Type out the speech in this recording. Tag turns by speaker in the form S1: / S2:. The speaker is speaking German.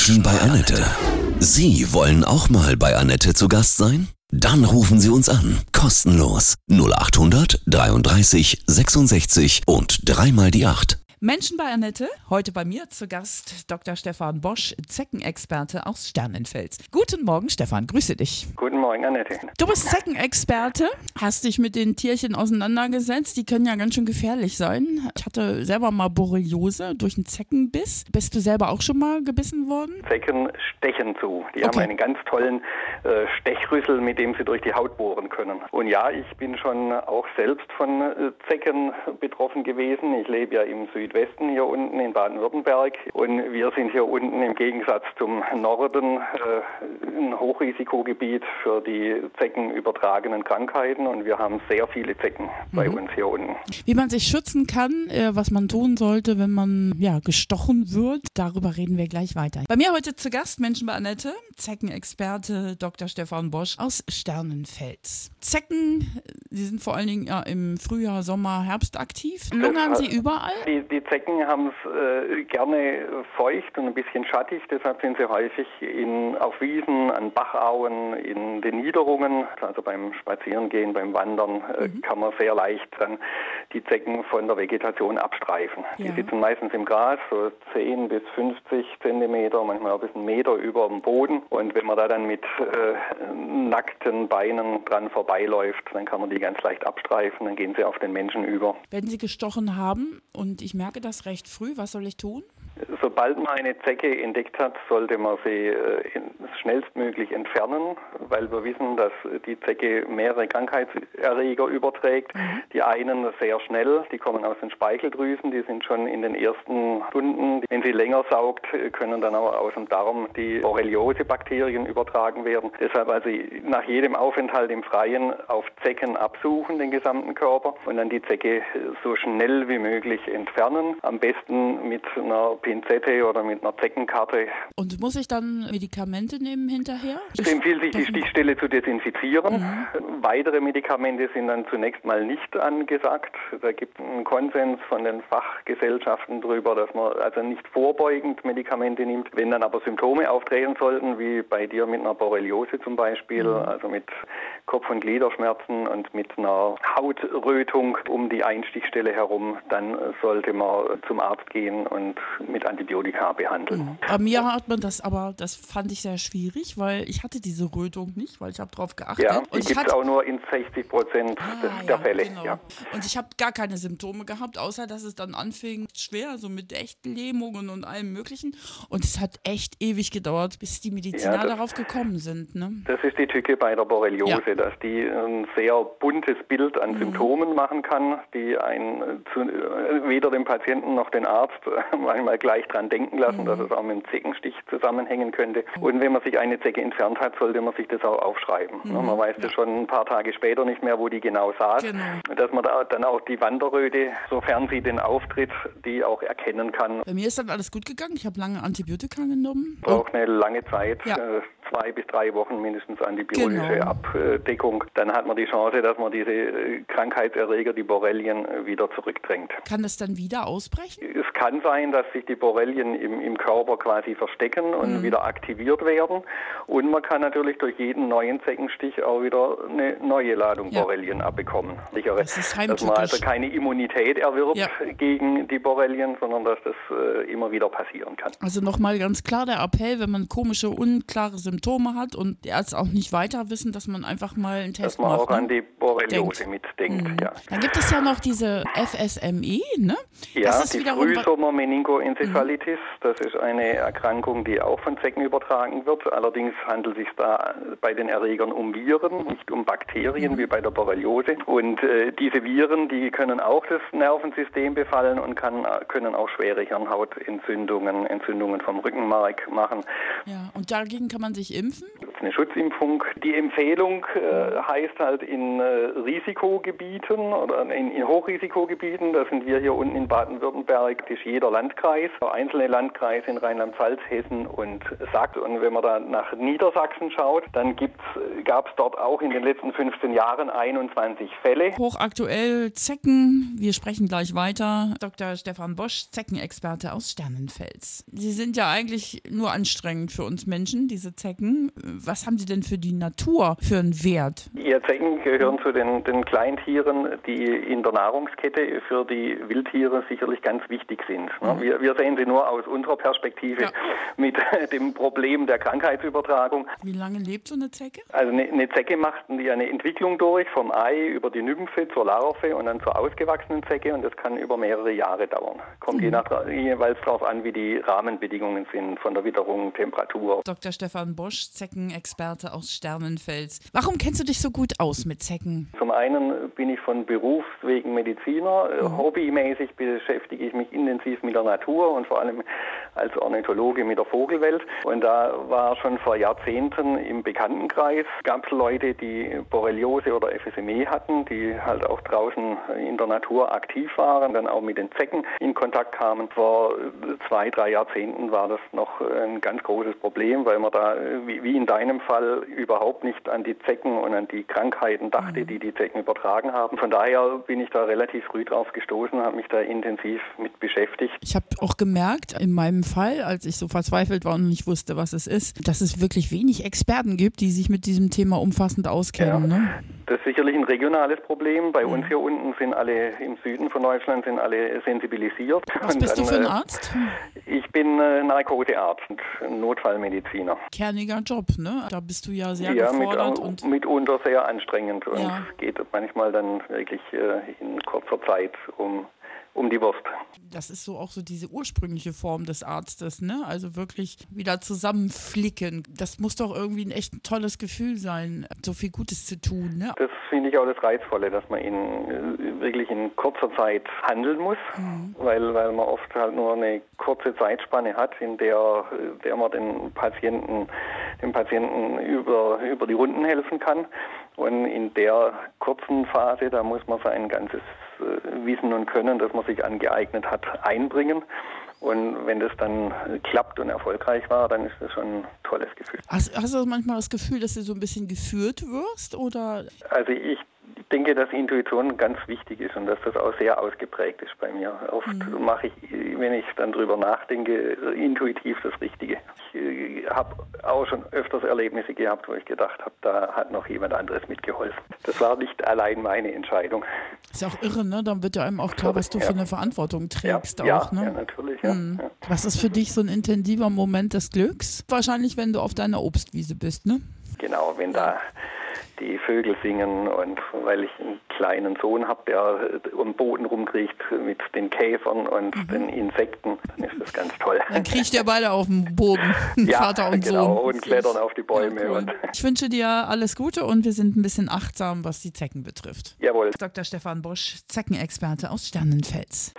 S1: Menschen bei Annette. Sie wollen auch mal bei Annette zu Gast sein? Dann rufen Sie uns an. Kostenlos. 0800 33 66 und dreimal die 8.
S2: Menschen bei Annette, heute bei mir zu Gast Dr. Stefan Bosch, Zeckenexperte aus Sternenfels. Guten Morgen, Stefan, grüße dich.
S3: Guten Morgen, Annette.
S2: Du bist Zeckenexperte, hast dich mit den Tierchen auseinandergesetzt. Die können ja ganz schön gefährlich sein. Ich hatte selber mal Borreliose durch einen Zeckenbiss. Bist du selber auch schon mal gebissen worden?
S3: Zecken stechen zu. Die
S2: Okay.
S3: haben einen ganz tollen äh, Stechrüssel, mit dem sie durch die Haut bohren können. Und ja, ich bin schon auch selbst von äh, Zecken betroffen gewesen. Ich lebe ja im Südwesten hier unten in Baden-Württemberg und wir sind hier unten im Gegensatz zum Norden äh, ein Hochrisikogebiet für die Zecken übertragenen Krankheiten und wir haben sehr viele Zecken bei uns hier unten.
S2: Wie man sich schützen kann, äh, was man tun sollte, wenn man ja gestochen wird, darüber reden wir gleich weiter. Bei mir heute zu Gast Menschen bei Annette, Zeckenexperte Dr. Stefan Bosch aus Sternenfels. Zecken, äh, die sind vor allen Dingen ja, im Frühjahr, Sommer, Herbst aktiv. Lungern sie überall?
S3: Die, die Zecken haben es äh, gerne feucht und ein bisschen schattig, deshalb sind sie häufig in, auf Wiesen, an Bachauen, in den Niederungen, also beim Spazierengehen, beim Wandern, äh, kann man sehr leicht dann die Zecken von der Vegetation abstreifen.
S2: Ja.
S3: Die sitzen meistens im Gras, so 10 bis 50 Zentimeter, manchmal auch bis einen Meter über dem Boden. Und wenn man da dann mit äh, nackten Beinen dran vorbeiläuft, dann kann man die ganz leicht abstreifen, dann gehen sie auf den Menschen über.
S2: Wenn sie gestochen haben und ich merke das recht früh, was soll ich tun?
S3: Sobald man eine Zecke entdeckt hat, sollte man sie äh, schnellstmöglich entfernen, weil wir wissen, dass die Zecke mehrere Krankheitserreger überträgt. Die einen sehr schnell, die kommen aus den Speicheldrüsen, die sind schon in den ersten Stunden. Wenn sie länger saugt, können dann auch aus dem Darm die Borreliose-Bakterien übertragen werden. Deshalb also nach jedem Aufenthalt im Freien auf Zecken absuchen, den gesamten Körper, und dann die Zecke so schnell wie möglich entfernen. Am besten mit einer Pinzette oder mit einer Zeckenkarte.
S2: Und muss ich dann Medikamente nehmen hinterher?
S3: Es empfiehlt sich, die Stichstelle zu desinfizieren.
S2: Mhm.
S3: Weitere Medikamente sind dann zunächst mal nicht angesagt. Da gibt es einen Konsens von den Fachgesellschaften darüber, dass man also nicht vorbeugend Medikamente nimmt. Wenn dann aber Symptome auftreten sollten, wie bei dir mit einer Borreliose zum Beispiel,
S2: Mhm.
S3: also mit Kopf- und Gliederschmerzen und mit einer Hautrötung um die Einstichstelle herum, dann sollte man zum Arzt gehen und mit Antibiotika behandeln.
S2: Bei mir hat man das aber, das fand ich sehr schwierig, weil ich hatte diese Rötung nicht, weil ich habe drauf geachtet.
S3: Ja, die gibt es auch nur in 60 Prozent
S2: Ah,
S3: der
S2: ja,
S3: Fälle.
S2: genau.
S3: Ja.
S2: Und ich habe gar keine Symptome gehabt, außer dass es dann anfing schwer, so mit echten Lähmungen und allem Möglichen. Und es hat echt ewig gedauert, bis die Mediziner
S3: Ja, das-
S2: darauf gekommen sind. Ne?
S3: Das ist die Tücke bei der Borreliose.
S2: Mhm.
S3: dass die ein sehr buntes Bild an Symptomen machen kann, die ein, äh, zu, äh, weder den Patienten noch den Arzt äh, manchmal gleich dran denken lassen,
S2: Mhm.
S3: dass es auch mit dem Zeckenstich zusammenhängen könnte. Und wenn man sich eine Zecke entfernt hat, sollte man sich das auch aufschreiben. Ne, Man weiß das schon ein paar Tage später nicht mehr, wo die genau saß.
S2: Mhm. Genau.
S3: Dass man da dann auch die Wanderröte, sofern sie denn auftritt, die auch erkennen kann.
S2: Bei mir ist dann alles gut gegangen. Ich habe lange Antibiotika genommen.
S3: Braucht eine lange Zeit,
S2: Ja.
S3: Zwei bis drei Wochen mindestens antibiotische
S2: Genau.
S3: Abdeckung. Dann hat man die Chance, dass man diese äh, Krankheitserreger, die Borrelien, äh, wieder zurückdrängt.
S2: kann das dann wieder ausbrechen?
S3: Es kann sein, dass sich die Borrelien im, im Körper quasi verstecken und
S2: Mhm.
S3: wieder aktiviert werden. Und man kann natürlich durch jeden neuen Zeckenstich auch wieder eine neue Ladung
S2: Ja.
S3: Borrelien abbekommen. Sichere,
S2: Das ist
S3: dass man also keine Immunität erwirbt
S2: Ja.
S3: gegen die Borrelien, sondern dass das äh, immer wieder passieren kann.
S2: Also nochmal ganz klar der Appell, wenn man komische, unklare Symptome hat und die Ärzte auch nicht weiter wissen, dass man einfach mal einen
S3: Dass
S2: Test
S3: man
S2: macht.
S3: auch an
S2: ne?
S3: die Borreliose
S2: Denkt.
S3: mitdenkt. Ja.
S2: Dann gibt es ja noch diese FSME, ne?
S3: Ja,
S2: das ist
S3: die Frühsommer-Meningoenzephalitis, das ist eine Erkrankung, die auch von Zecken übertragen wird. Allerdings handelt es sich da bei den Erregern um Viren, nicht um Bakterien wie bei der Borreliose. Und äh, diese Viren, die können auch das Nervensystem befallen und kann, können auch schwere Hirnhautentzündungen, Entzündungen vom Rückenmark machen.
S2: Ja, und dagegen kann man sich impfen?
S3: Eine Schutzimpfung. Die Empfehlung äh, heißt halt in äh, Risikogebieten oder in, in, Hochrisikogebieten, da sind wir hier unten in Baden-Württemberg, ist jeder Landkreis, einzelne Landkreise in Rheinland-Pfalz, Hessen und Sachsen. Und wenn man da nach Niedersachsen schaut, dann gab es dort auch in den letzten 15 Jahren 21 Fälle.
S2: Hochaktuell Zecken, wir sprechen gleich weiter. Dr. Stefan Bosch, Zeckenexperte aus Sternenfels. Sie sind ja eigentlich nur anstrengend für uns Menschen, diese Zecken. Was haben Sie denn für die Natur für einen Wert?
S3: Ja, Zecken gehören zu den, den Kleintieren, die in der Nahrungskette für die Wildtiere sicherlich ganz wichtig sind. Mhm. Wir, wir, sehen sie nur aus unserer Perspektive ja. mit dem Problem der Krankheitsübertragung.
S2: Wie lange lebt so eine Zecke?
S3: Also eine, eine Zecke macht eine Entwicklung durch, vom Ei über die Nymphe zur Larve und dann zur ausgewachsenen Zecke und das kann über mehrere Jahre dauern. Kommt mhm. je nach, jeweils darauf an, wie die Rahmenbedingungen sind, von der Witterung, Temperatur.
S2: Dr. Stefan Bosch, Zeckenexperte aus Sternenfels. Warum kennst du dich so gut aus mit Zecken?
S3: Zum einen bin ich von Berufswegen Mediziner. Mhm. Hobbymäßig beschäftige ich mich intensiv mit der Natur und vor allem als Ornithologe mit der Vogelwelt. Und da war schon vor Jahrzehnten im Bekanntenkreis, gab es Leute, die Borreliose oder FSME hatten, die halt auch draußen in der Natur aktiv waren, dann auch mit den Zecken in Kontakt kamen. Vor zwei, drei Jahrzehnten war das noch ein ganz großes Problem, weil man da, wie in deinem Fall, überhaupt nicht an die Zecken und an die Krankheiten dachte, mhm. die die Zecken übertragen haben. Von daher bin ich da relativ früh drauf gestoßen, habe mich da intensiv mit beschäftigt.
S2: Ich habe auch gemerkt, in meinem Fall, als ich so verzweifelt war und nicht wusste, was es ist, dass es wirklich wenig Experten gibt, die sich mit diesem Thema umfassend auskennen. Ja. Ne?
S3: Das ist sicherlich ein regionales Problem. Bei uns hier unten sind alle im Süden von Deutschland sind alle sensibilisiert.
S2: Was bist dann, du für ein äh, Arzt?
S3: Ich bin äh, Narkosearzt und Notfallmediziner.
S2: Kerniger Job, ne? Da bist du ja sehr ja, gefordert.
S3: Mit, und mitunter sehr anstrengend und ja. geht manchmal dann wirklich äh, in kurzer Zeit um um die Wurst.
S2: Das ist so auch so diese ursprüngliche Form des Arztes, ne? Also wirklich wieder zusammenflicken. Das muss doch irgendwie ein echt tolles Gefühl sein, so viel Gutes zu tun, ne?
S3: Das finde ich auch das Reizvolle, dass man in äh, wirklich in kurzer Zeit handeln muss, mhm. weil, weil man oft halt nur eine kurze Zeitspanne hat, in der, der man den Patienten, dem Patienten über, über die Runden helfen kann. Und in der kurzen Phase, da muss man sein ganzes äh, Wissen und Können, das man sich angeeignet hat, einbringen. Und wenn das dann klappt und erfolgreich war, dann ist das schon ein tolles Gefühl.
S2: Hast, hast du manchmal das Gefühl, dass du so ein bisschen geführt wirst? Oder?
S3: Also ich denke, dass Intuition ganz wichtig ist und dass das auch sehr ausgeprägt ist bei mir. Oft mhm. mache ich, wenn ich dann drüber nachdenke, intuitiv das Richtige. Ich äh, habe auch schon öfters Erlebnisse gehabt, wo ich gedacht habe, da hat noch jemand anderes mitgeholfen. Das war nicht allein meine Entscheidung.
S2: Ist ja auch irre, ne? Dann wird ja einem auch klar, was du ja. für eine Verantwortung trägst.
S3: Ja,
S2: auch, ne?
S3: ja natürlich. Ja.
S2: Mhm. Was ist für dich so ein intensiver Moment des Glücks? Wahrscheinlich, wenn du auf deiner Obstwiese bist, ne?
S3: Genau, wenn da die Vögel singen und weil ich einen kleinen Sohn habe, der um den Boden rumkriecht mit den Käfern und mhm. den Insekten, dann ist das ganz toll.
S2: Dann kriecht ihr beide auf dem Boden, ja, Vater und
S3: genau,
S2: Sohn.
S3: und klettern auf die Bäume. Ja, cool.
S2: ich wünsche dir alles Gute und wir sind ein bisschen achtsam, was die Zecken betrifft.
S3: Jawohl.
S2: Dr. Stefan Bosch, Zeckenexperte aus Sternenfels.